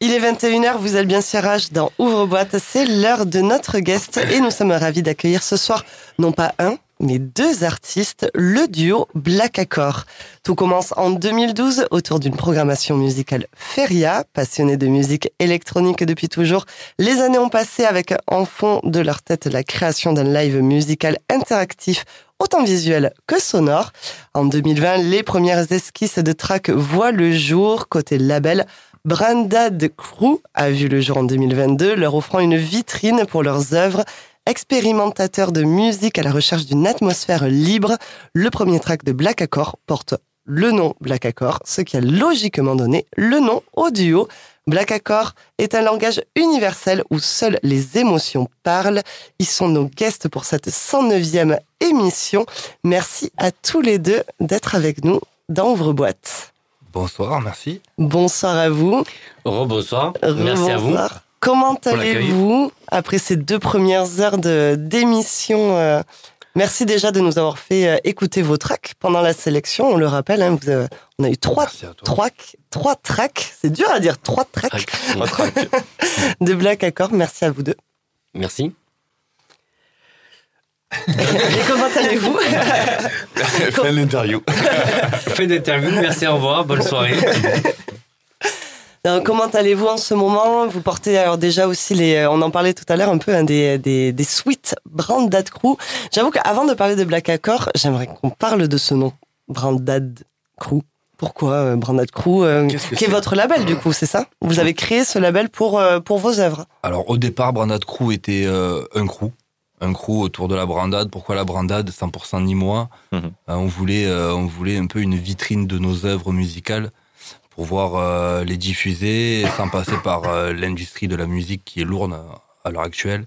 Il est 21h, vous êtes bien sur dans Ouvre-boîte, c'est l'heure de notre guest et nous sommes ravis d'accueillir ce soir non pas un, mais deux artistes, le duo Black Accord. Tout commence en 2012 autour d'une programmation musicale Feria, passionnés de musique électronique depuis toujours. Les années ont passé avec en fond de leur tête la création d'un live musical interactif autant visuel que sonore. En 2020, les premières esquisses de track voient le jour côté label Brandad Crew a vu le jour en 2022, leur offrant une vitrine pour leurs œuvres. Expérimentateurs de musique à la recherche d'une atmosphère libre, le premier track de Black Accord porte le nom Black Accord, ce qui a logiquement donné le nom au duo. Black Accord est un langage universel où seules les émotions parlent. Ils sont nos guests pour cette 109e émission. Merci à tous les deux d'être avec nous dans Ouvre-boîte. Bonsoir, merci. Bonsoir à vous. Rebonsoir. Merci à vous. Comment allez-vous après ces deux premières heures d'émission euh, Merci déjà de nous avoir fait euh, écouter vos tracks pendant la sélection. On le rappelle, hein, vous on a eu trois, trois, trois tracks. C'est dur à dire, trois tracks. de Black Accord. Merci à vous deux. Merci. Et comment allez-vous Fin d'interview. fin d'interview, merci, au revoir, bonne soirée. comment allez-vous en ce moment? Vous portez alors déjà aussi les, euh, on en parlait tout à l'heure un peu hein, des, des, des suites Brandad Crew. J'avoue qu'avant de parler de Black Accord, j'aimerais qu'on parle de ce nom, Brandad Crew. Pourquoi euh, Brandad Crew euh, Qui est votre label du coup, c'est ça? Vous avez créé ce label pour, pour vos œuvres Alors au départ, Brandad Crew était un crew un crew autour de la brandade. Pourquoi la brandade 100% ni moi. Mhm. Euh, on voulait, euh, on voulait un peu une vitrine de nos œuvres musicales pour voir euh, les diffuser sans passer par l'industrie de la musique qui est lourde à l'heure actuelle.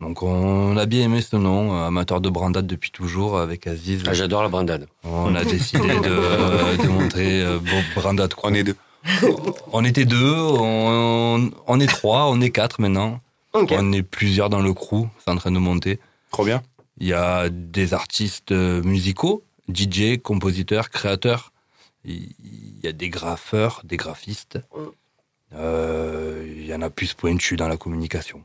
Donc on a bien aimé ce nom, amateur de brandade depuis toujours avec Aziz. Ah, j'adore la brandade. On a décidé de, montrer bon, brandade. On est deux. On était deux, on est trois, on est quatre maintenant. On est plusieurs dans le crew, c'est en train de monter. Trop bien. Il y a des artistes euh, musicaux, DJ, compositeurs, créateurs. Il y a des graffeurs, des graphistes. Mm. Euh, il y en a plus pointus dans la communication.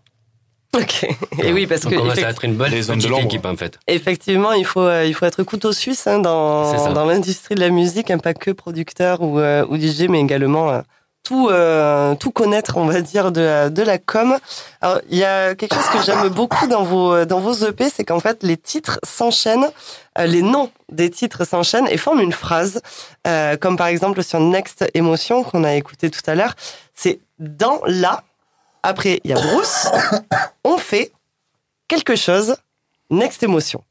Ok. Et oui, parce on que commence à être une bonne équipe en fait. Effectivement, il faut euh, il faut être couteau suisse hein, dans dans l'industrie de la musique, hein, pas que producteur ou, ou DJ, mais également tout, euh, tout connaître, on va dire, de la, de la com. Alors, il y a quelque chose que j'aime beaucoup dans vos, dans vos EP, c'est qu'en fait, les titres s'enchaînent, euh, les noms des titres s'enchaînent et forment une phrase, euh, comme par exemple sur Next Emotion, qu'on a écouté tout à l'heure. C'est dans la, après, il y a Bruce, on fait quelque chose, Next Emotion.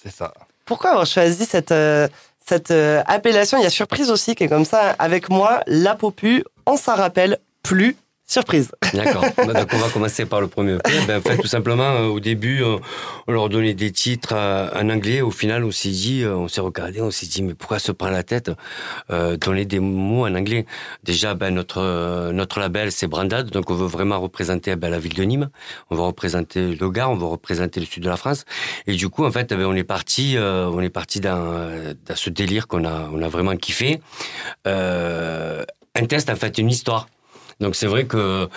C'est ça. Pourquoi avoir choisi cette, cette appellation Il y a surprise aussi qui est comme ça. Avec moi, la popu, on s'en rappelle plus. Surprise. D'accord. Bah, donc on va commencer par le premier Ben, en fait, tout simplement, euh, au début, euh, on leur donnait des titres euh, en anglais. Au final, on s'est dit, on s'est regardé, on s'est dit, mais pourquoi se prendre la tête donner des mots en anglais? Déjà, ben, notre notre label, c'est Brandad, donc on veut vraiment représenter ben, la ville de Nîmes. On va représenter le Gard, on va représenter le sud de la France. Et du coup, en fait, ben, on est parti, on est parti dans, dans ce délire qu'on a, on a vraiment kiffé. Euh, un test, en fait, une histoire. Donc c'est vrai que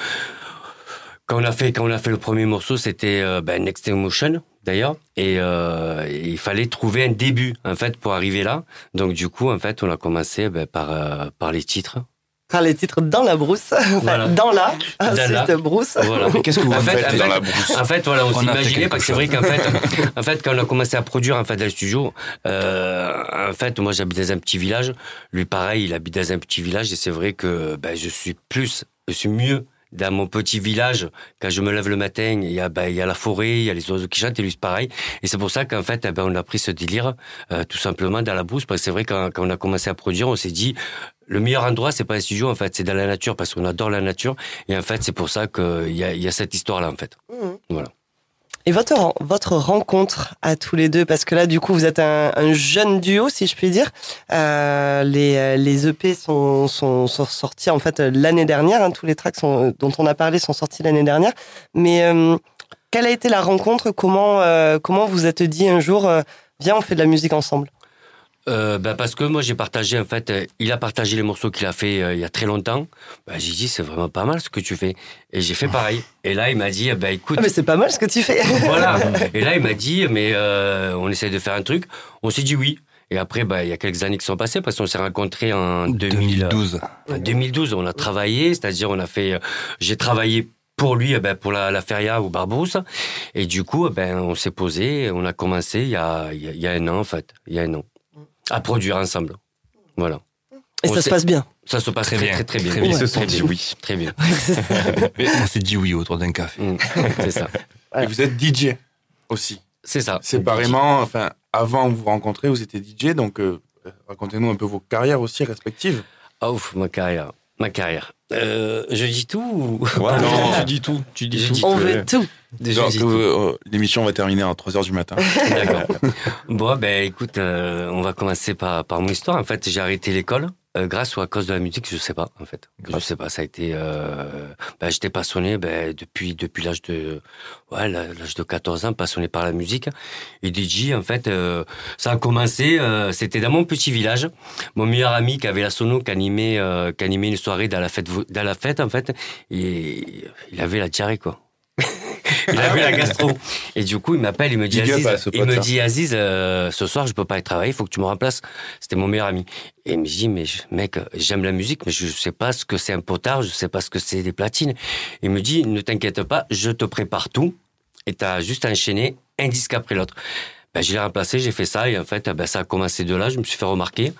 quand on a fait quand on a fait le premier morceau, c'était euh, ben, Next Emotion d'ailleurs, et, euh, il fallait trouver un début en fait pour arriver là. Donc du coup, en fait, on a commencé ben, par euh, par les titres. Par les titres dans la brousse, dans la, cette brousse. Voilà. Qu'est-ce que vous faites dans la brousse En fait, voilà, on, s'imaginait parce que c'est vrai qu'en fait, en fait, quand on a commencé à produire en fait dans le studio, en fait, moi j'habite dans un petit village. Lui, pareil, il habite dans un petit village et c'est vrai que ben, je suis plus je suis mieux dans mon petit village, quand je me lève le matin, il y a, ben, il y a la forêt, il y a les oiseaux qui chantent, et lui c'est pareil. Et c'est pour ça qu'en fait, eh ben, on a pris ce délire, euh, tout simplement dans la brousse, parce que c'est vrai quand, quand on a commencé à produire, on s'est dit, le meilleur endroit, c'est pas un studio, en fait, c'est dans la nature, parce qu'on adore la nature. Et en fait, c'est pour ça qu'il y a, il y a cette histoire-là, en fait. Mmh. Voilà. Et votre, votre rencontre à tous les deux, parce que là, du coup, vous êtes un, un jeune duo, si je puis dire. Euh, les, les EP sont, sont, sont, sortis en fait l'année dernière. Hein, tous les tracks sont, dont on a parlé sont sortis l'année dernière. Mais euh, quelle a été la rencontre? Comment euh, comment vous êtes dit un jour, euh, viens, on fait de la musique ensemble euh, bah, parce que moi j'ai partagé en fait, euh, il a partagé les morceaux qu'il a fait euh, il y a très longtemps. Bah, j'ai dit c'est vraiment pas mal ce que tu fais et j'ai fait pareil. Et là il m'a dit bah écoute. Ah, mais c'est pas mal ce que tu fais. voilà. Et là il m'a dit mais on essaie de faire un truc. On s'est dit oui. Et après, bah, il y a quelques années qui sont passées parce qu'on s'est rencontrés en 2012. En 2012, on a travaillé, c'est-à-dire on a fait, j'ai travaillé pour lui, eh ben, pour la, la feria ou Barbousse. Et du coup, eh ben, on s'est posé, on a commencé il y a, il y a un an, en fait. Il y a un an. À produire ensemble. Voilà. Et ça se passe bien. Ça se passe très, bien. Très, très, bien. Ils se sont dit oui. Très bien. on s'est dit oui autour d'un café. Mm. c'est ça. Et vous êtes DJ aussi. C'est ça. Séparément, enfin, avant de vous rencontrer, vous étiez DJ, donc euh, racontez-nous un peu vos carrières aussi respectives. Ah, ouf, ma carrière. Ma carrière. Euh, je dis tout ou... Non, tu dis tout. Tu dis tout. On veut tout. Déjà, euh, l'émission va terminer à 3h du matin. D'accord. bon, ben écoute, euh, on va commencer par, par mon histoire. En fait, j'ai arrêté l'école. Euh, grâce ou à cause de la musique, je sais pas en fait. Je sais pas. Ça a été. Euh, ben, j'étais passionné ben, depuis depuis l'âge de ouais l'âge de 14 ans, passionné par la musique. Et DJ, en fait, euh, ça a commencé. Euh, c'était dans mon petit village. Mon meilleur ami qui avait la sono, qui animait qui animait une soirée dans la fête dans la fête en fait. Et il avait la diarrhée quoi. il avait la gastro. Et du coup, il m'appelle, il me dit Aziz, il me dit Aziz, euh, ce soir je peux pas aller travailler, il faut que tu me remplaces. C'était mon meilleur ami. Et il me dit mais mec, j'aime la musique, mais je sais pas ce que c'est un potard, je sais pas ce que c'est des platines. Il me dit ne t'inquiète pas, je te prépare tout et t'as juste enchaîné un disque après l'autre. Ben, je l'ai remplacé, j'ai fait ça et en fait, ben, ça a commencé de là. Je me suis fait remarquer.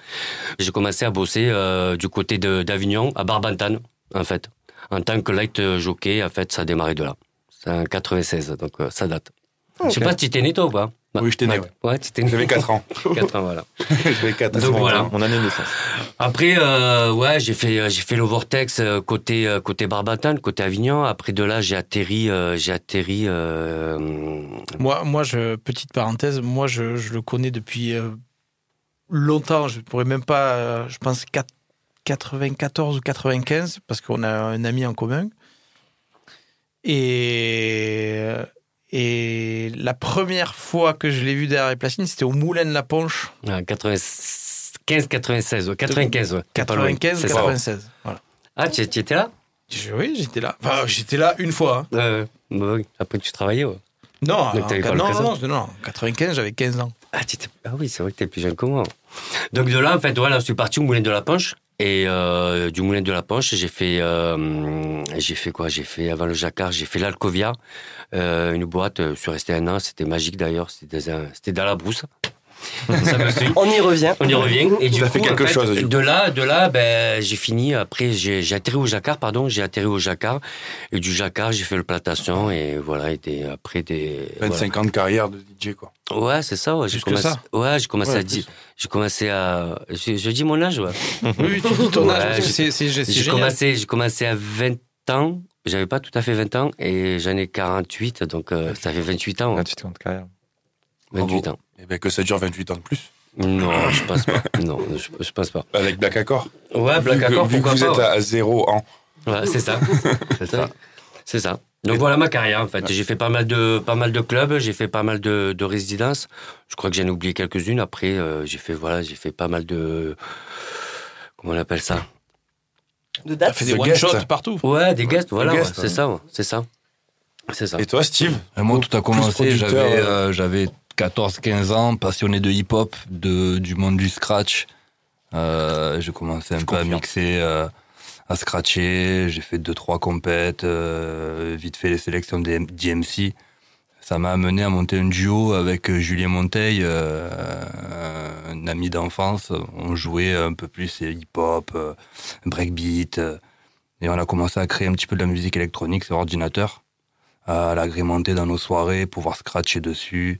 J'ai commencé à bosser euh, du côté d'Avignon, à Barbantane, en fait, en tant que light jockey. En fait, ça a démarré de là. C'est un 96, donc euh, ça date. Je sais pas si tu t'es né toi ou pas? Oui, je t'ai né. Ouais, tu t'es né. J'avais 4 ans. 4 ans, voilà. J'avais 4 ans. Donc voilà. Mon année de naissance. Après, euh, ouais, j'ai fait, euh, j'ai fait le Vortex côté, côté Barbatan, côté Avignon. Après de là, j'ai atterri, j'ai atterri. Moi, moi, je, petite parenthèse, moi, je, je le connais depuis longtemps. Je pourrais même pas, je pense 94 ou 95, parce qu'on a un ami en commun. Et, et la première fois que je l'ai vu derrière les platines, c'était au Moulin de la Ponche. Ah, 95, 96, 95, 95, 96. Voilà. Ah, tu, étais là? Oui, j'étais là. Enfin, j'étais là une fois. Hein. Bah après, tu travaillais, Non, non, non, non, 95, j'avais 15 ans. Ah, ah oui, c'est vrai que tu es plus jeune que moi. Donc de là, en fait, voilà, je suis parti au Moulin de la Ponche. Et euh, du Moulin de la Ponche, j'ai fait, euh, j'ai fait quoi? J'ai fait avant le Jacquard, j'ai fait l'Alcovia, euh, une boîte. Je suis resté un an, c'était magique d'ailleurs. C'était dans la brousse. On y revient. On y revient. Et du coup, fait quelque chose, de là, de là, ben, j'ai fini. Après, j'ai atterri au Jacquard, pardon. J'ai atterri au Jacquard. Et du Jacquard, j'ai fait le plantation. Et voilà, et des, après des. 25 ans de carrière de DJ, quoi. Ouais, c'est ça, ouais. J'ai commencé, ça. Ouais, j'ai commencé à dire. J'ai commencé à. Je, dis mon âge, ouais. oui, tu dis ton âge. c'est, j'ai commencé, j'ai commencé à 20 ans. J'avais pas tout à fait 20 ans. Et j'en ai 48. Donc, euh, ça fait 28 ans. 28 ans de carrière. 28 ans. Et eh bien que ça dure 28 ans de plus. Non, je pense pas. Non, je, je pense pas. Avec Black Accord Ouais, Black Accord, vu que vous êtes à zéro an. Ouais, c'est ça. c'est ça. C'est ça. Donc voilà ma carrière en fait. J'ai fait pas mal de pas mal de clubs, j'ai fait pas mal de, de résidences. Je crois que j'en ai oublié quelques-unes. Après, euh, j'ai fait voilà, j'ai fait pas mal de comment on appelle ça? De dates. fait des one shots partout. Ouais, des guests. Voilà, c'est ça, c'est ça, c'est ça. Et toi, Steve? Moi, tout a commencé. J'avais euh, j'avais 14-15 ans, passionné de hip-hop, de, du monde du scratch. Euh, j'ai commencé un peu à mixer, euh, à scratcher. J'ai fait deux trois compètes, euh, vite fait les sélections des DMC. Ça m'a amené à monter un duo avec Julien Monteil, euh, un ami d'enfance. On jouait un peu plus hip-hop, breakbeat, et on a commencé à créer un petit peu de la musique électronique sur ordinateur, à l'agrémenter dans nos soirées, pouvoir scratcher dessus.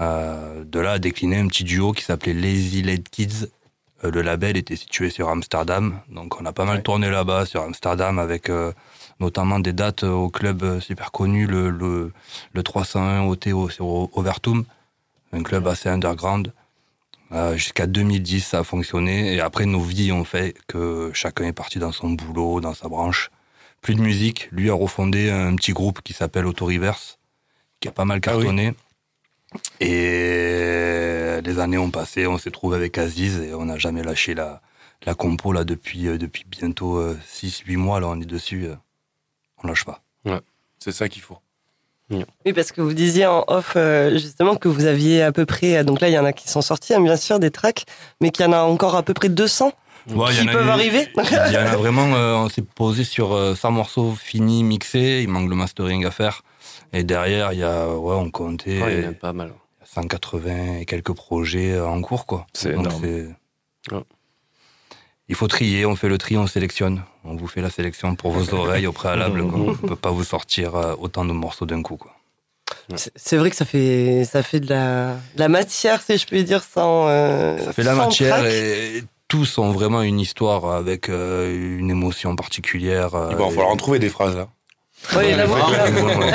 Euh, de là a décliné un petit duo qui s'appelait Lazy Led Kids. Euh, le label était situé sur Amsterdam, donc on a pas mal tourné là-bas sur Amsterdam avec euh, notamment des dates au club super connu, le, le, le 301 OT sur Overtum, un club assez underground. Jusqu'à 2010, ça a fonctionné. Et après, nos vies ont fait que chacun est parti dans son boulot, dans sa branche. Plus de musique. Lui a refondé un petit groupe qui s'appelle Auto Reverse, qui a pas mal ah cartonné. Et les années ont passé, on s'est trouvé avec Aziz et on n'a jamais lâché la, la compo là depuis, euh, depuis bientôt 6-8 mois. Là, on est dessus. euh, on lâche pas. C'est ça qu'il faut. Oui, parce que vous disiez en off euh, justement que vous aviez à peu près, donc là il y en a qui sont sortis, hein, bien sûr, des tracks, mais qu'il y en a encore à peu près 200 Ouais, y qui en peuvent eu- arriver. Il y en a vraiment, euh, on s'est posé sur euh, 100 morceaux finis, mixés, il manque le mastering à faire. Et derrière, il y a, ouais, on comptait Ouais, il y en a pas mal. 180 et quelques projets euh, en cours, quoi. C'est énorme. Ouais. Il faut trier, on fait le tri, on sélectionne. On vous fait la sélection pour vos oreilles au préalable. quoi. On peut pas vous sortir euh, autant de morceaux d'un coup, quoi. C'est- vrai que ça fait, ça fait de la, de la matière, si je puis dire, sans. euh, Ça fait la sans matière track. et tous ont vraiment une histoire avec euh, une émotion particulière. Il va falloir en trouver des phrases là. Oui, là, vous, vous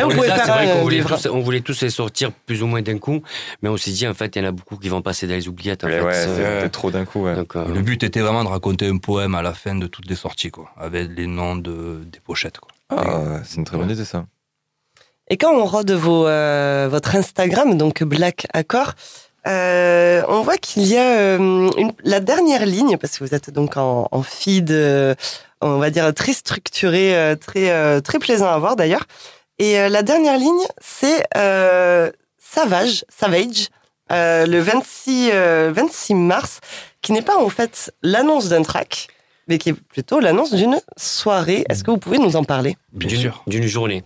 On pouvez faire vrai voulait, tous, on voulait tous les sortir plus ou moins d'un coup, mais on s'est dit, en fait, il y en a beaucoup qui vont passer dans les oubliettes. En Mais fait, ouais, c'est- c'est trop d'un coup. ouais. donc, euh, Le but était vraiment de raconter un poème à la fin de toutes les sorties, quoi, avec les noms de, des pochettes. Quoi. Ah, c'est une très bonne idée ça. Et quand on rôde vos, euh, votre Instagram, donc Black Accord, euh, on voit qu'il y a euh, une- la dernière ligne, parce que vous êtes donc en, en feed, euh, on va dire très structuré, euh, très, euh, très plaisant à voir d'ailleurs. Et euh, la dernière ligne, c'est euh, Savage, Savage, euh, le 26, euh, 26 mars, qui n'est pas en fait l'annonce d'un track, mais qui est plutôt l'annonce d'une soirée. Est-ce que vous pouvez nous en parler? Bien d'une- sûr. D'une journée.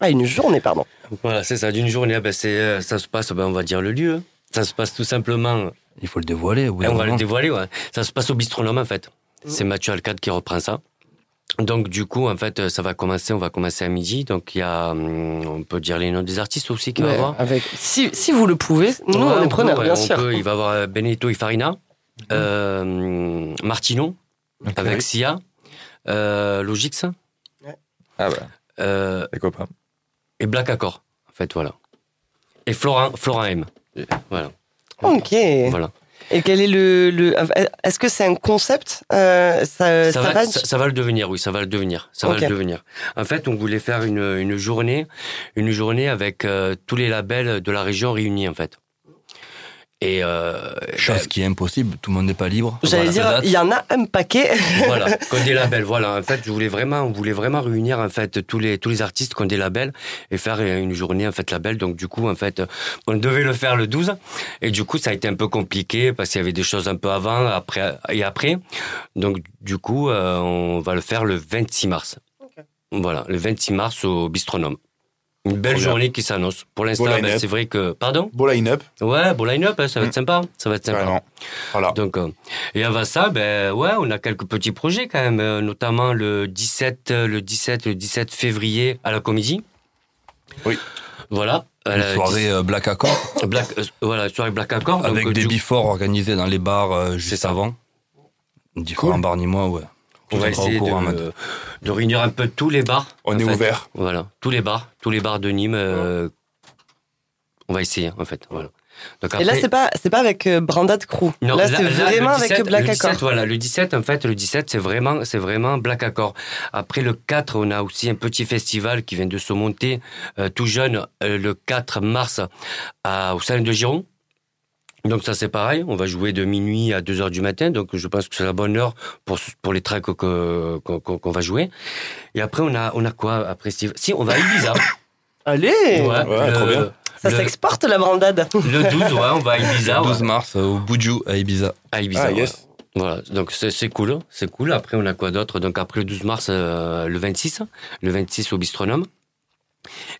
Ah, une journée, pardon. Voilà, c'est ça, d'une journée. ah ben, c'est, ça se passe, ben, on va dire le lieu. Ça se passe tout simplement, Il faut le dévoiler. au bout d'un on va le dévoiler, ouais. Ça se passe au bistronome, en fait. C'est Mathieu Alcade qui reprend ça. Donc, du coup, en fait, ça va commencer, on va commencer à midi. Donc, il y a, hum, on peut dire les noms des artistes aussi qu'il va y Ouais, avoir. avec, si, si vous le pouvez, nous Ouais, on est preneurs, ouais, bien on sûr. peut. il va y avoir euh, Benedetto et Farina, euh, avec Sia, euh, Logix, Ah bah, euh, les copains. et Black Accord, en fait, voilà. Et Florent, Florent M. Euh, Voilà. Ok. Voilà. Et quel est le, le est-ce que c'est un concept euh, ça, ça, ça va, va ça, va le devenir, oui, ça va le devenir. Ça va le devenir. En fait, on voulait faire une, une journée, une journée avec euh, tous les labels de la région réunis, en fait. Et euh, Chose qui est impossible, tout le monde n'est pas libre. J'allais Voilà, dire, il y en a un paquet. voilà, qu'on des labels. Voilà, en fait, je voulais vraiment, on voulait vraiment réunir en fait tous les tous les artistes qui ont des labels et faire une journée en fait label. Donc du coup, en fait, on devait le faire le 12 et du coup, ça a été un peu compliqué parce qu'il y avait des choses un peu avant, après et après. Donc du coup, euh, on va le faire le 26 mars. Voilà, le 26 mars au Bistronome. Une belle bien. journée qui s'annonce. Pour l'instant, Beau ben, c'est vrai que pardon. Beau line-up, Ouais, bon line-up, hein, ça va être Mm. sympa. Ça va être sympa. carrément. Voilà. Donc, euh, et avant ça, ben ouais, on a quelques petits projets quand même, euh, notamment le 17, euh, le 17, le 17 février à la Comédie. Oui. Voilà. Une soirée euh, Black Accord, 10 Black, voilà, soirée Black Accord. avec des du- before organisés dans les bars juste avant. Différents Cool. bars nimois, ouais. On va essayer de, de réunir un peu tous les bars. On est fait. ouvert. Voilà, tous les bars, tous les bars de Nîmes. euh, on va essayer en fait. Voilà. Donc Et là, c'est pas, c'est pas avec euh, Brandad Crew. Non, là, c'est vraiment 17, avec Black le 17, Accord. Voilà, le 17, en fait, le 17, c'est vraiment, c'est vraiment Black Accord. Après le 4, on a aussi un petit festival qui vient de se monter, euh, tout jeune, euh, le 4 mars, à, au Salon de Giron. Donc ça c'est pareil, on va jouer de minuit à 2 heures du matin, donc je pense que c'est la bonne heure pour, pour les tracks qu'on va jouer. Et après on a, on a quoi après Steve? Si, on va à Ibiza. Allez Ouais, Ouais, trop bien. Ça le- s'exporte la Brandade. Le 12, ouais, on va à Ibiza. Le 12 ouais. mars euh, au Buju à Ibiza. À Ibiza, Ah, ouais. yes. Voilà, donc c'est c'est cool, c'est cool. Après, on a quoi d'autre? Donc après le 12 mars, euh, le 26, le 26 au Bistronome.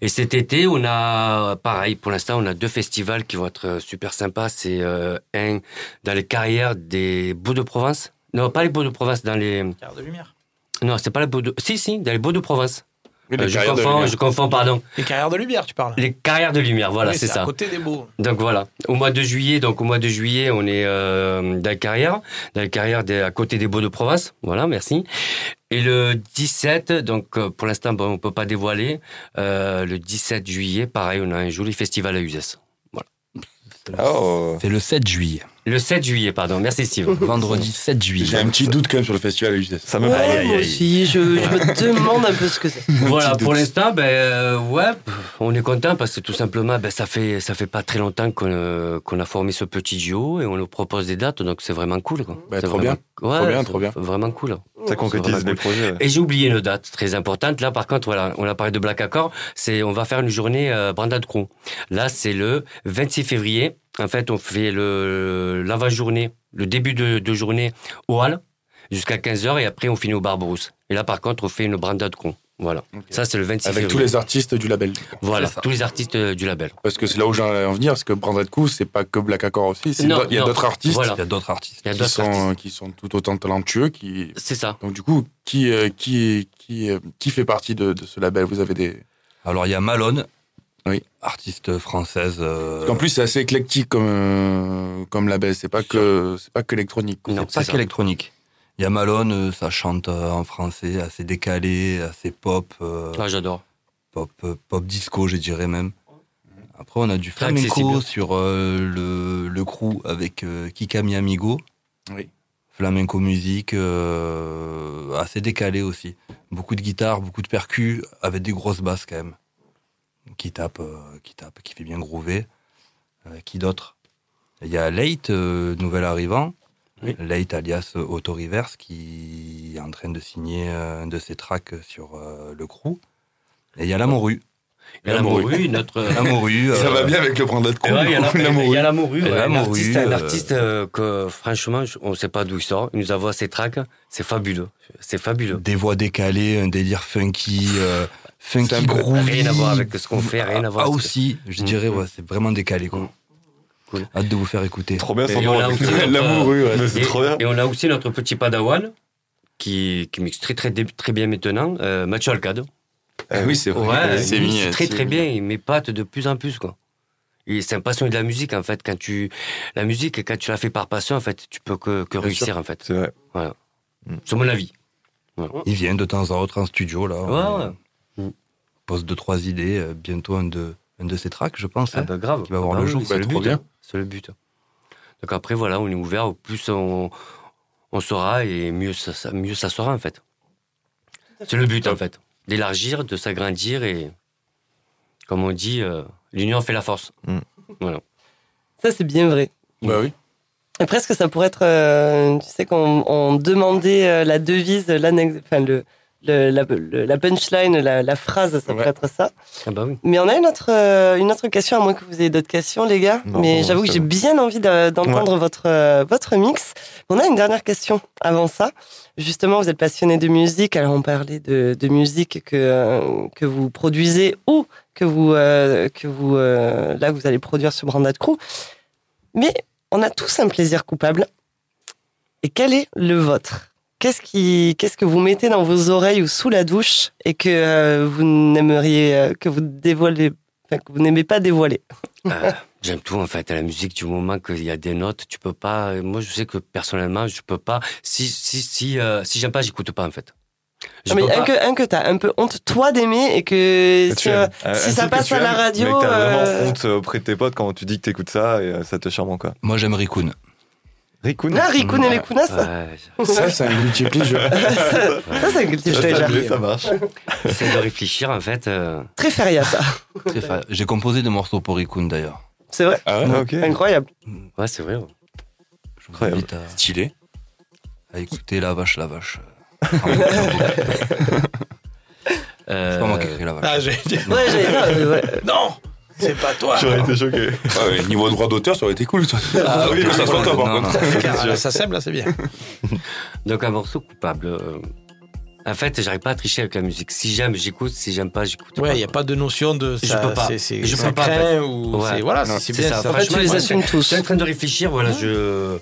Et cet été, on a, pareil, pour l'instant, on a deux festivals qui vont être euh, super sympas. C'est euh, un dans les carrières des Beaux de Provence. Non, pas les Beaux de Provence, dans les... Quart de lumière. Non, c'est pas les Beaux de... Si, si, dans les Beaux de Provence. Oui, les Euh, je, carrières de confonds, lumière. je confonds, pardon. Les carrières de lumière, tu parles. Les carrières de lumière, voilà, Oui, c'est ça. à côté des beaux. Donc voilà, au mois de juillet, donc au mois de juillet, on est euh, dans la carrière, dans la carrière des, à côté des Beaux de Provence. Voilà, merci. Et le 17, donc euh, pour l'instant, bon, on peut pas dévoiler. Euh, le 17 juillet, pareil, on a un joli festival à Uzès. Oh, C'est le 7 juillet. Le 7 juillet, pardon. Merci Steve. Vendredi 7 juillet. J'ai un petit doute quand même sur le festival à Ça me ouais, moi aussi, je, me demande un peu ce que c'est. Voilà, pour l'instant, ben euh, ouais, on est content parce que tout simplement, ben, ça fait ça fait pas très longtemps qu'on euh, qu'on a formé ce petit duo et on nous propose des dates, donc c'est vraiment cool. Quoi. Ben, trop bien. Ouais, trop bien, trop bien. Vraiment cool. Ça concrétise les projets. Et j'ai oublié une date très importante. Là, par contre, voilà, on a parlé de Black Accord. C'est, on va faire une journée euh, Brandad Crew. Là, c'est le 26 février en fait, on fait le l'avant-journée, le début de, journée au hall jusqu'à 15h et après on finit au Barberousse. Et là, par contre, on fait une brandade con. Voilà. Ça, c'est le 26 Avec tous les artistes du label. Voilà, tous les artistes euh, du label. Parce que c'est là où j'allais en venir, parce que Brandade Coup, c'est pas que Black Accord aussi. il y a d'autres artistes. Il y a d'autres artistes. qui, sont, qui sont tout autant talentueux. Qui... C'est ça. Donc, du coup, qui, euh, qui, qui, euh, qui fait partie de, de ce label? Vous avez des. Alors, il y a Malone, oui. Artiste française. Euh... En plus, c'est assez éclectique comme, euh, comme label. C'est pas que, c'est pas que électronique. Non, c'est pas qu'électronique. Il y a Malone, euh, ça chante euh, en français, assez décalé, assez pop. ah, j'adore. Pop, pop disco, je dirais même. Après, on a du flamenco sur le, le crew avec Kikami Amigo. Oui. Flamenco musique, assez décalé aussi. Beaucoup de guitare, beaucoup de percus, avec des grosses basses quand même qui tape, euh, qui tape, qui fait bien groover. Euh, qui d'autre? Il y a Late, euh, nouvel arrivant. Late alias Auto Reverse qui est en train de signer un de ses tracks sur le crew. Et il y a la morue. la morue, notre. La morue. Ça va bien avec le brandade crew. Il y a la morue. Un artiste, un artiste que, franchement, on ne sait pas d'où il sort. Il nous envoie ses tracks. C'est fabuleux. C'est fabuleux. Des voix décalées, un délire funky funky groovy. Rien à voir avec ce qu'on fait, rien à voir. Ah, aussi, je dirais, ouais, c'est vraiment décalé, quoi. Cool. Hâte de vous faire écouter. Trop bien, son. L'amour, c'est trop bien. Et on a aussi notre petit padawan qui, qui mixe très, très, très bien maintenant, euh, Mathieu Alcade. Ah oui, c'est vrai. Ouais, c'est mis très très bien. Il m'épate de plus en plus, quoi. C'est un passionné de la musique, en fait. Quand tu, la musique, quand tu la fais par passion, en fait, tu peux que, que réussir, en fait. C'est vrai. Voilà. Mm. C'est mon avis. Il vient de temps en temps en studio, là. Ouais, pose deux, trois idées. Euh, bientôt un de, un de ces tracks, je pense. Ah hein, bah grave. Qui va voir le jour. C'est le but. Hein. C'est le but. Donc après, voilà, on est ouvert. Au plus on, on saura et mieux ça, mieux ça sera, en fait. C'est le but, en fait. D'élargir, de s'agrandir et, comme on dit, euh, l'union fait la force. Mm. Voilà. Ça, c'est bien vrai. Bah oui. Et presque, ça pourrait être, euh, tu sais, quand on, demandait la devise, enfin, le, le, la, la, punchline, la, la, phrase, ça pourrait être ça. Ah bah oui. Mais on a une autre, euh, une autre question, à moins que vous ayez d'autres questions, les gars. Mais j'avoue que j'ai bien envie d'entendre votre, euh, votre mix. On a une dernière question avant ça. Justement, vous êtes passionné de musique. Alors, on parlait de, de musique que, euh, que vous produisez ou que vous, que vous là, vous allez produire sur Brandad Crew. Mais on a tous un plaisir coupable. Et quel est le vôtre? Qu'est-ce qui, qu'est-ce que vous mettez dans vos oreilles ou sous la douche et que euh, vous n'aimeriez, euh, que vous dévoilez, que vous n'aimez pas dévoiler? Euh, J'aime tout en fait. À la musique, du moment qu'il y a des notes, tu peux pas. Moi, je sais que personnellement, je peux pas. Si si si si j'aime pas, j'écoute pas en fait. Je mais un, que, un que t'as un peu honte toi d'aimer et que si, ça passe à la radio. Mais t'as vraiment honte auprès de tes potes quand tu dis que t'écoutes ça et ça te charme quoi. Moi j'aime Rikun. Rikun. Ah, Rikun et les Kunas. Ça, c'est un guilty pleasure. ça, c'est un guilty pleasure. Ça, marche. C'est de réfléchir, en fait. Euh... Très feria, ça. J'ai composé des morceaux pour Rikun, d'ailleurs. C'est vrai. Ah ouais Incroyable. Ouais, c'est vrai. Je vous invite à... Stylé. À écouter La Vache, La Vache. euh... C'est pas moi qui écrit La Vache. Ah, j'ai dit... Ouais, j'ai... Ouais. Non c'est pas toi. J'aurais été choqué. Ouais, niveau droit d'auteur, ça aurait été cool. Ah oui, ça soit top, par contre. Ça sème, là, c'est bien. Donc, un morceau coupable. Euh, en fait, j'arrive pas à tricher avec la musique. Si j'aime, j'écoute. Si j'aime pas, j'écoute. Ouais, il n'y a pas de notion de ça. Je peux pas. C'est, je peux pas. Ou ouais. Voilà, c'est bien ça. En fait, tu les assumes tous. Je suis en train de réfléchir. Voilà, je.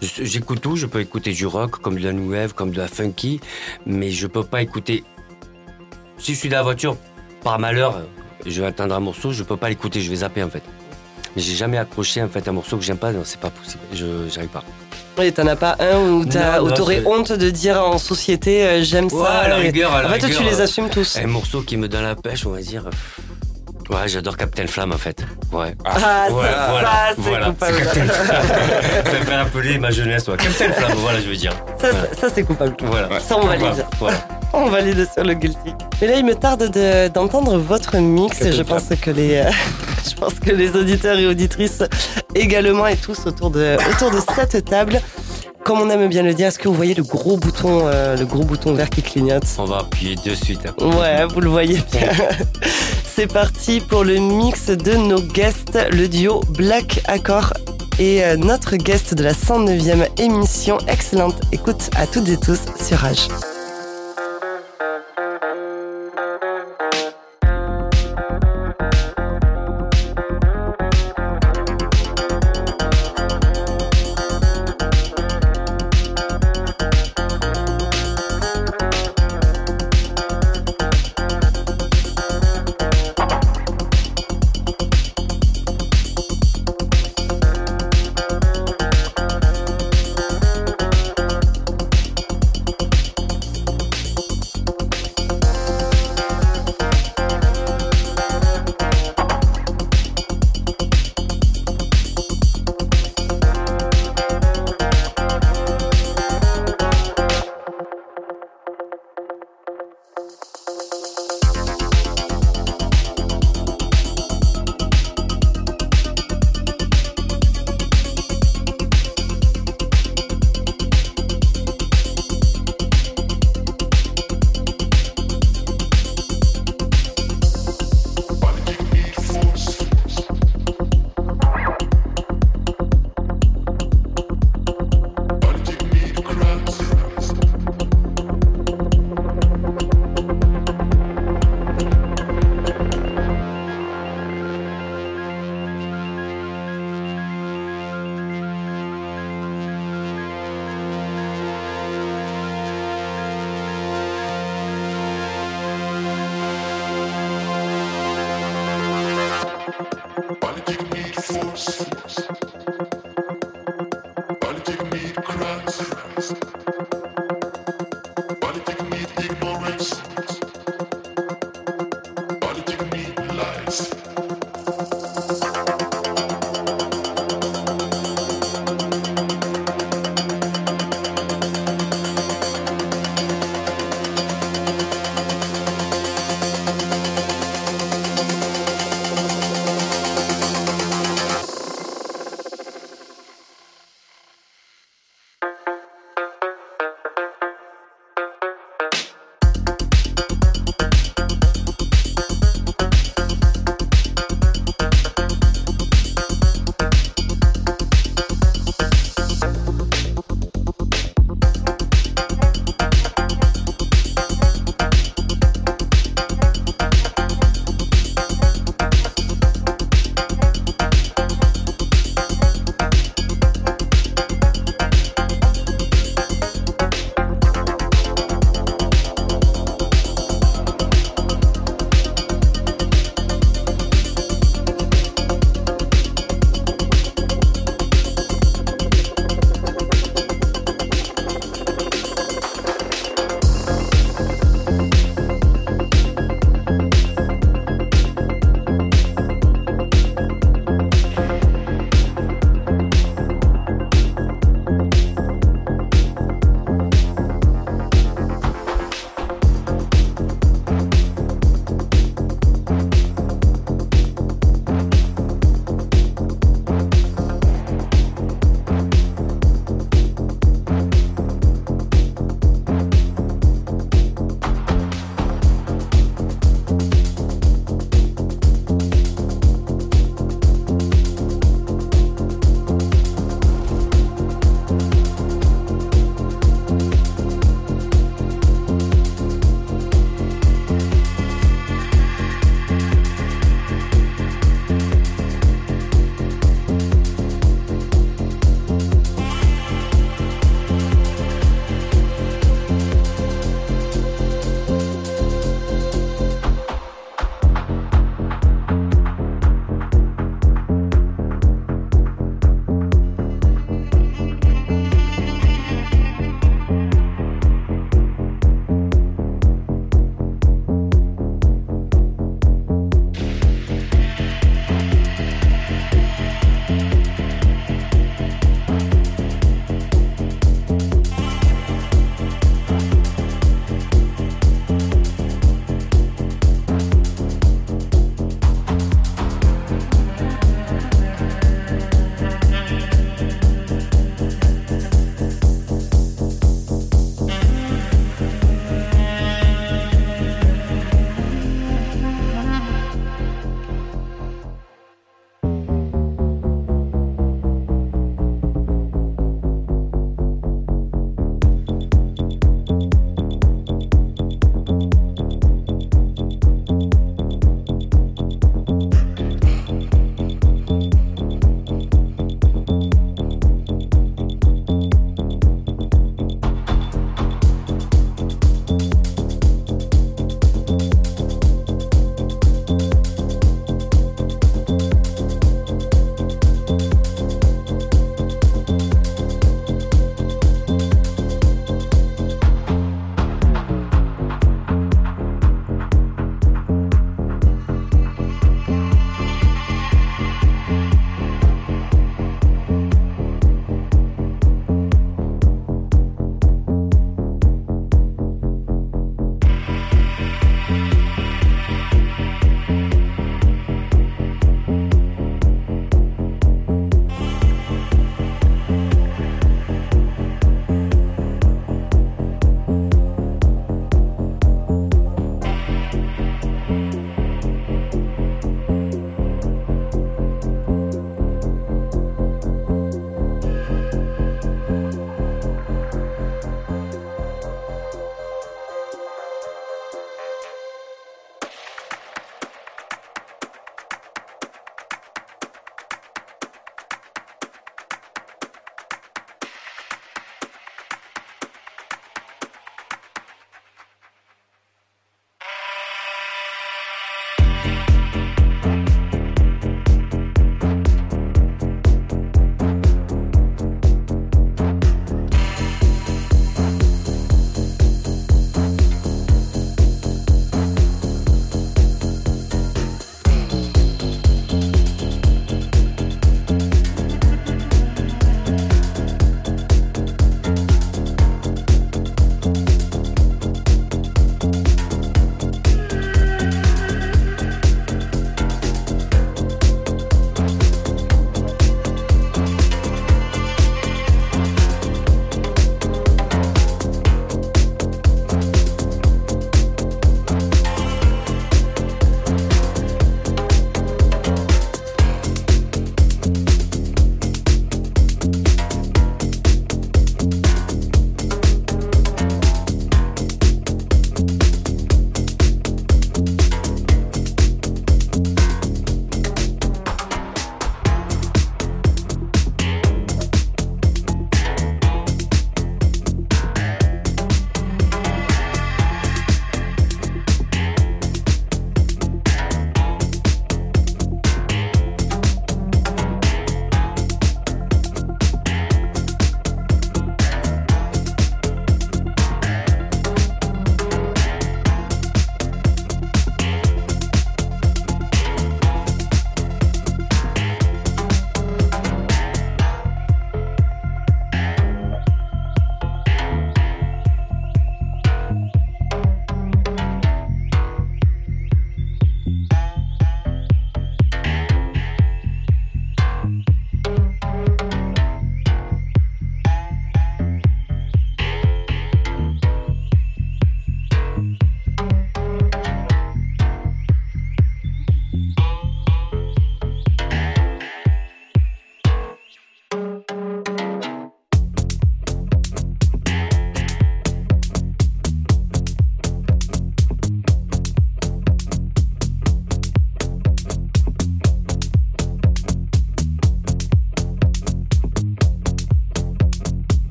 J'écoute tout, je peux écouter du rock, comme de la new wave, comme de la funky, mais je peux pas écouter. Si je suis dans la voiture, par malheur, je vais atteindre un morceau, je peux pas l'écouter, je vais zapper en fait. Mais j'ai jamais accroché en fait un morceau que j'aime pas, c'est pas possible, je j'arrive pas. Et t'en as pas un où t'aurais honte de dire en société euh, j'aime ça. À la rigueur, à la en fait, tu les assumes tous. Un morceau qui me donne la pêche, on va dire. Ouais, j'adore Captain Flamme en fait. Ouais. Ah, ça, voilà, ça, c'est voilà. coupable. Captain Flamme. ça me fait rappeler ma jeunesse. Ouais. Captain Flamme, voilà, je veux dire. Ça, ça, ça, c'est coupable. Voilà. Ça, on valide. Voilà. On valide sur le guilty. Mais là, il me tarde de- d'entendre votre mix et je pense que les, euh, je pense que les auditeurs et auditrices également et tous autour de, autour de cette table. Comme on aime bien le dire, est-ce que vous voyez le gros bouton, euh, le gros bouton vert qui clignote? On va appuyer de suite. Ouais, vous le voyez bien. C'est parti pour le mix de nos guests, le duo Black Accord et euh, notre guest de la 109e émission. Excellente écoute à toutes et tous sur Rage.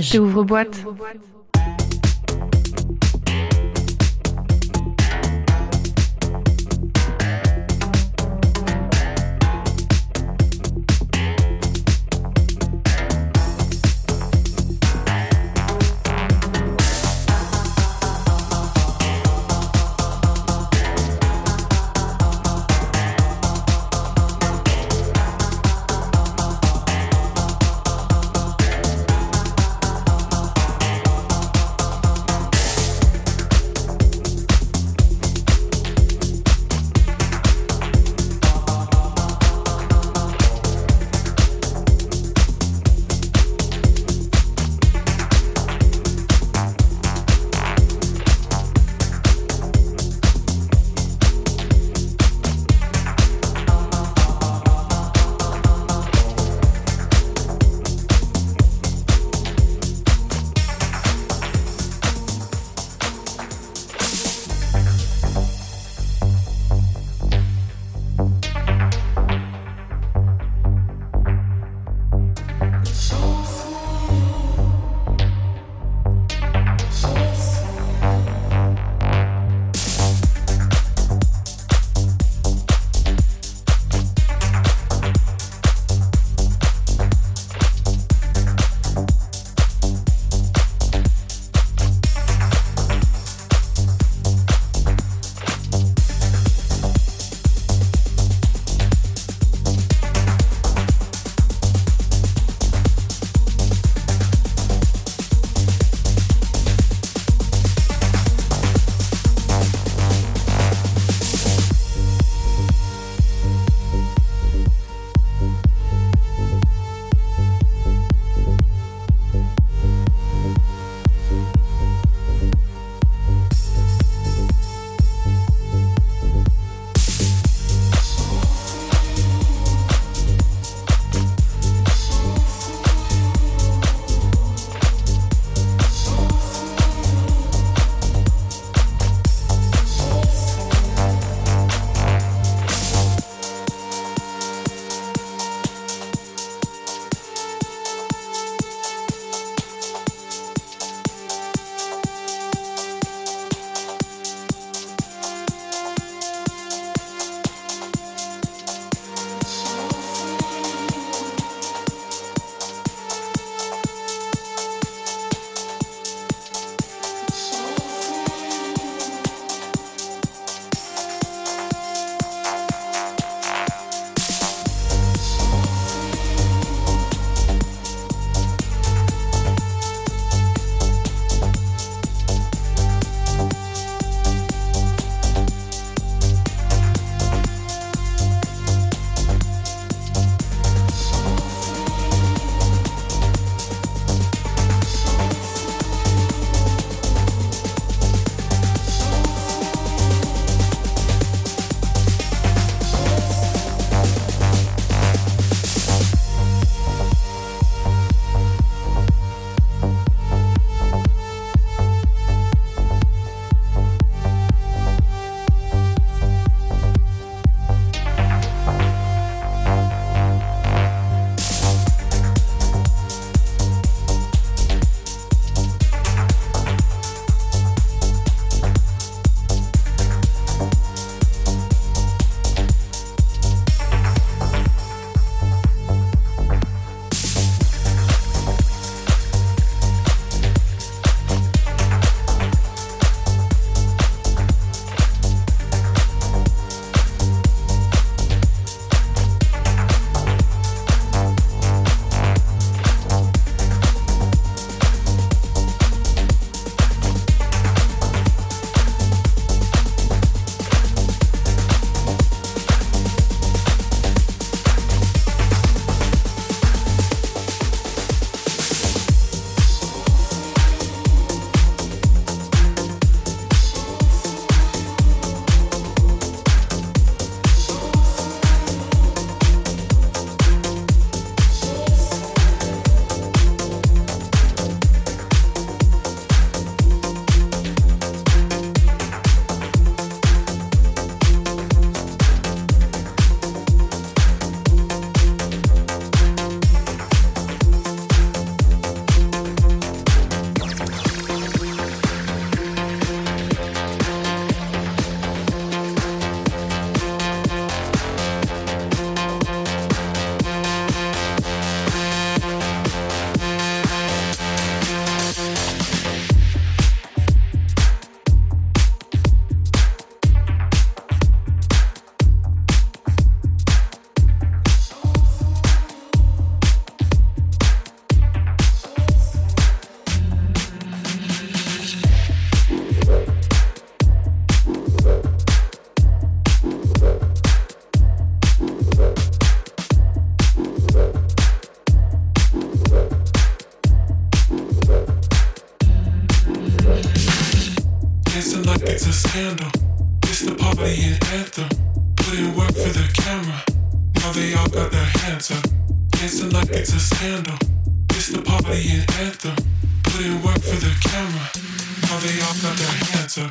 Rage. Ouvre-boîte. Scandal. It's the party and anthem. Put in work for the camera. Now they all got their hands up. Dancing like it's a scandal. It's the party and anthem. Put in work for the camera. Now they all got their hands up.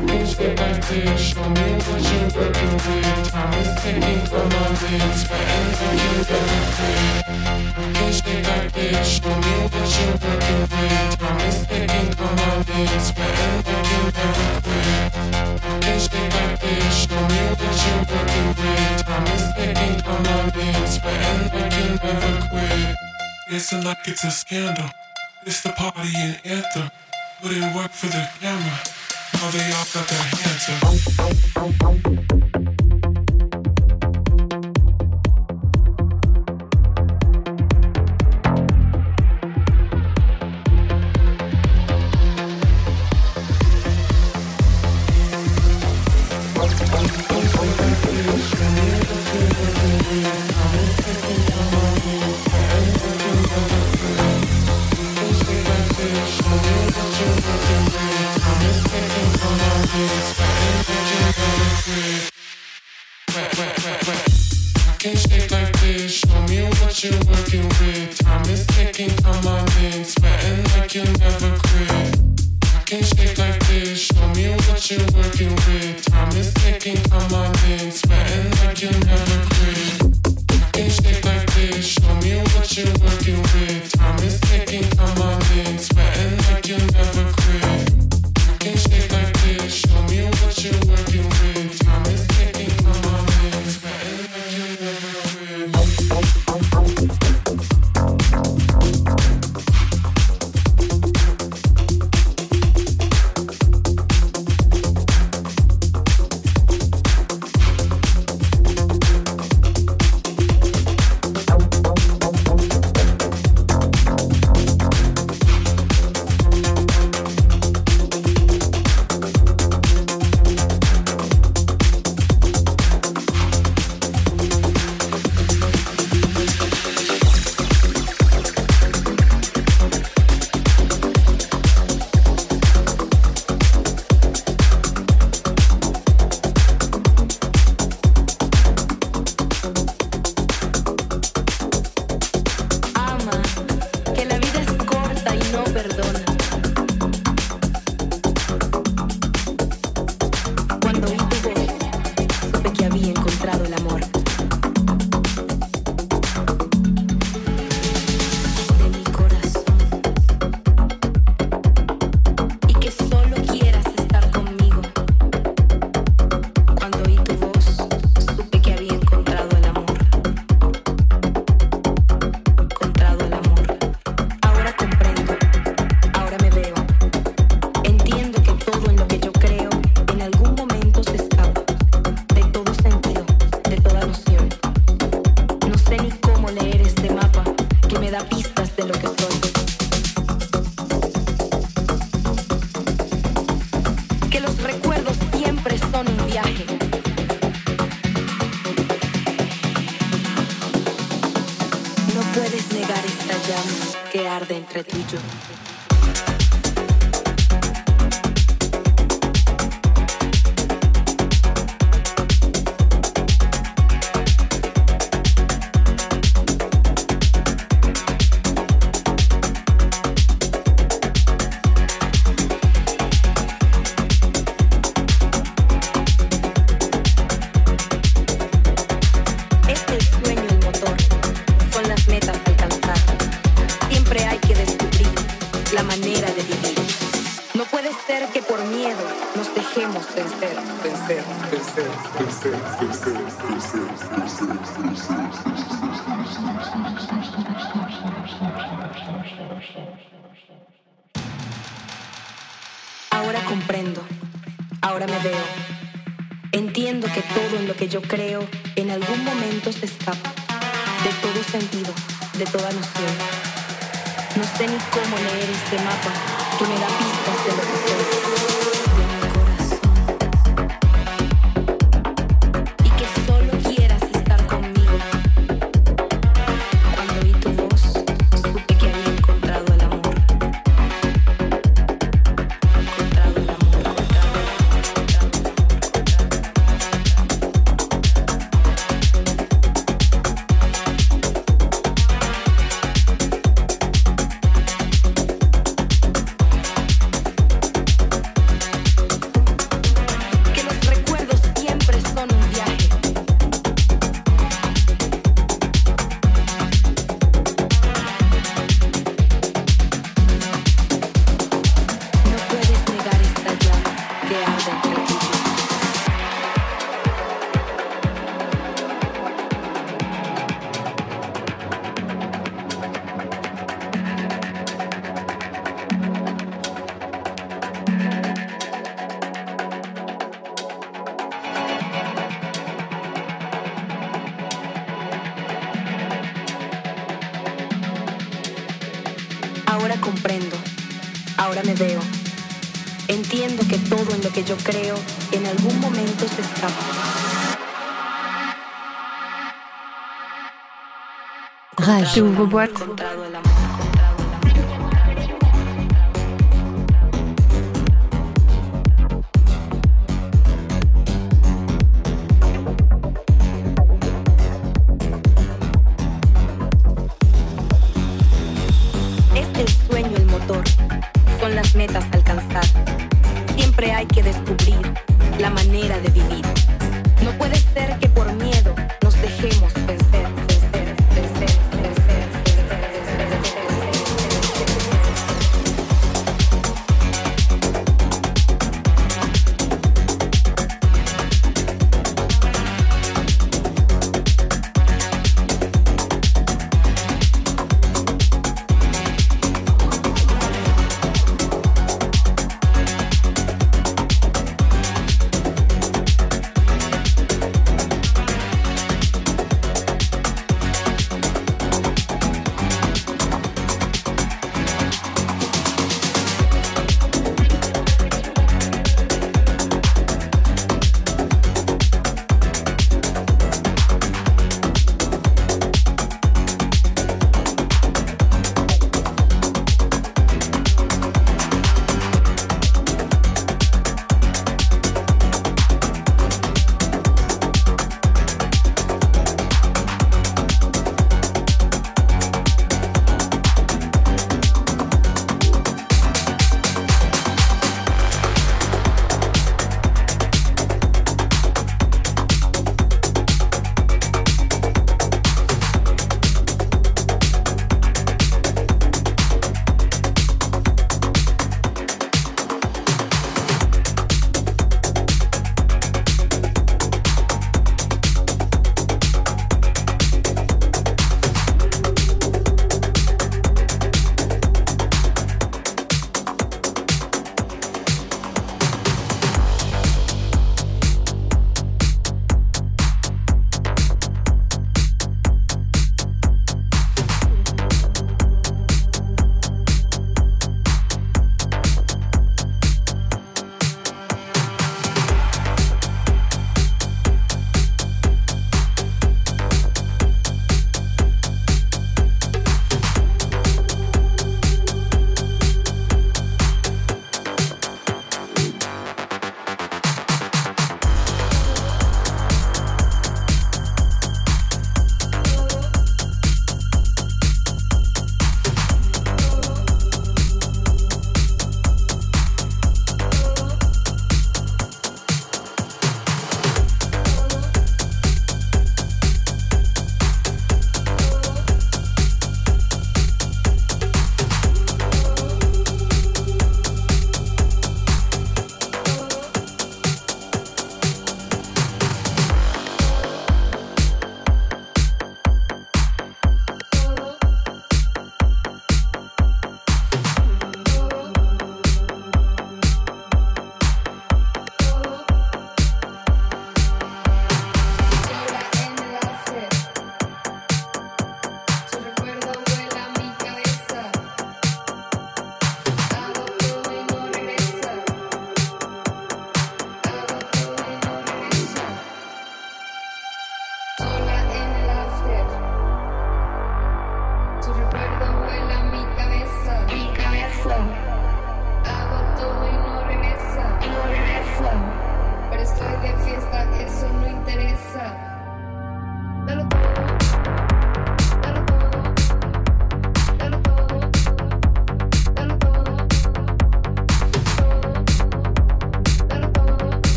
Nigdy będziesz pamiętać, że brakuje Talenty i komady, But i delty Nigdy będziesz pamiętać, że brakuje Talenty i komady, twędy i delty Nigdy będziesz pamiętać, że brakuje Talenty i komady, twędy i delty Dancing like it's a scandal. It's the party in anthem. Put in work for the camera somebody up, got their hands up. veo. Entiendo que todo en lo que yo creo en algún momento se escapa.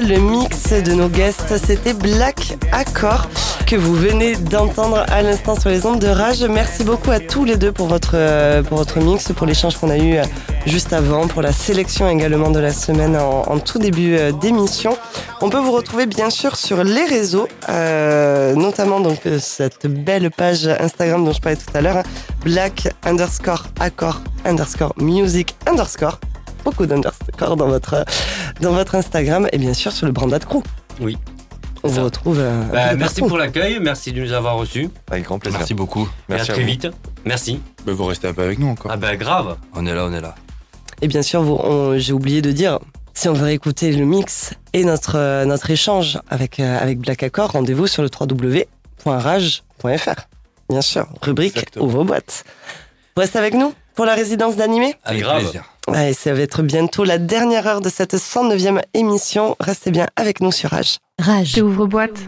Le mix de nos guests, c'était Black Accord que vous venez d'entendre à l'instant sur les ondes de rage. Merci beaucoup à tous les deux pour votre, euh, pour votre mix, pour l'échange qu'on a eu euh, juste avant, pour la sélection également de la semaine en, tout début euh, d'émission. On peut vous retrouver bien sûr sur les réseaux, notamment donc cette belle page Instagram dont je parlais tout à l'heure, hein, Black underscore accord underscore music underscore beaucoup d'underscore dans votre, dans votre Instagram et bien sûr sur le Brandad Crew. Oui. On vous retrouve. euh, un Bah, peu merci partout. pour l'accueil, merci de nous avoir reçus. Avec grand plaisir. Merci beaucoup. Et à Merci à très vous. vite. Merci. Mais vous restez un peu avec nous encore. Ah bah grave. On est là, on est là. Et bien sûr, j'ai oublié de dire, si on veut écouter le mix et notre, euh, notre échange avec, euh, avec Black Accord, rendez-vous sur le www.rage.fr. Bien sûr, rubrique Exactement. Ouvre boîte. Vous restez avec nous pour la résidence d'animé Avec grave. plaisir. Allez, ça va être bientôt la dernière heure de cette 109e émission. Restez bien avec nous sur Rage. Rage. J'ouvre boîte.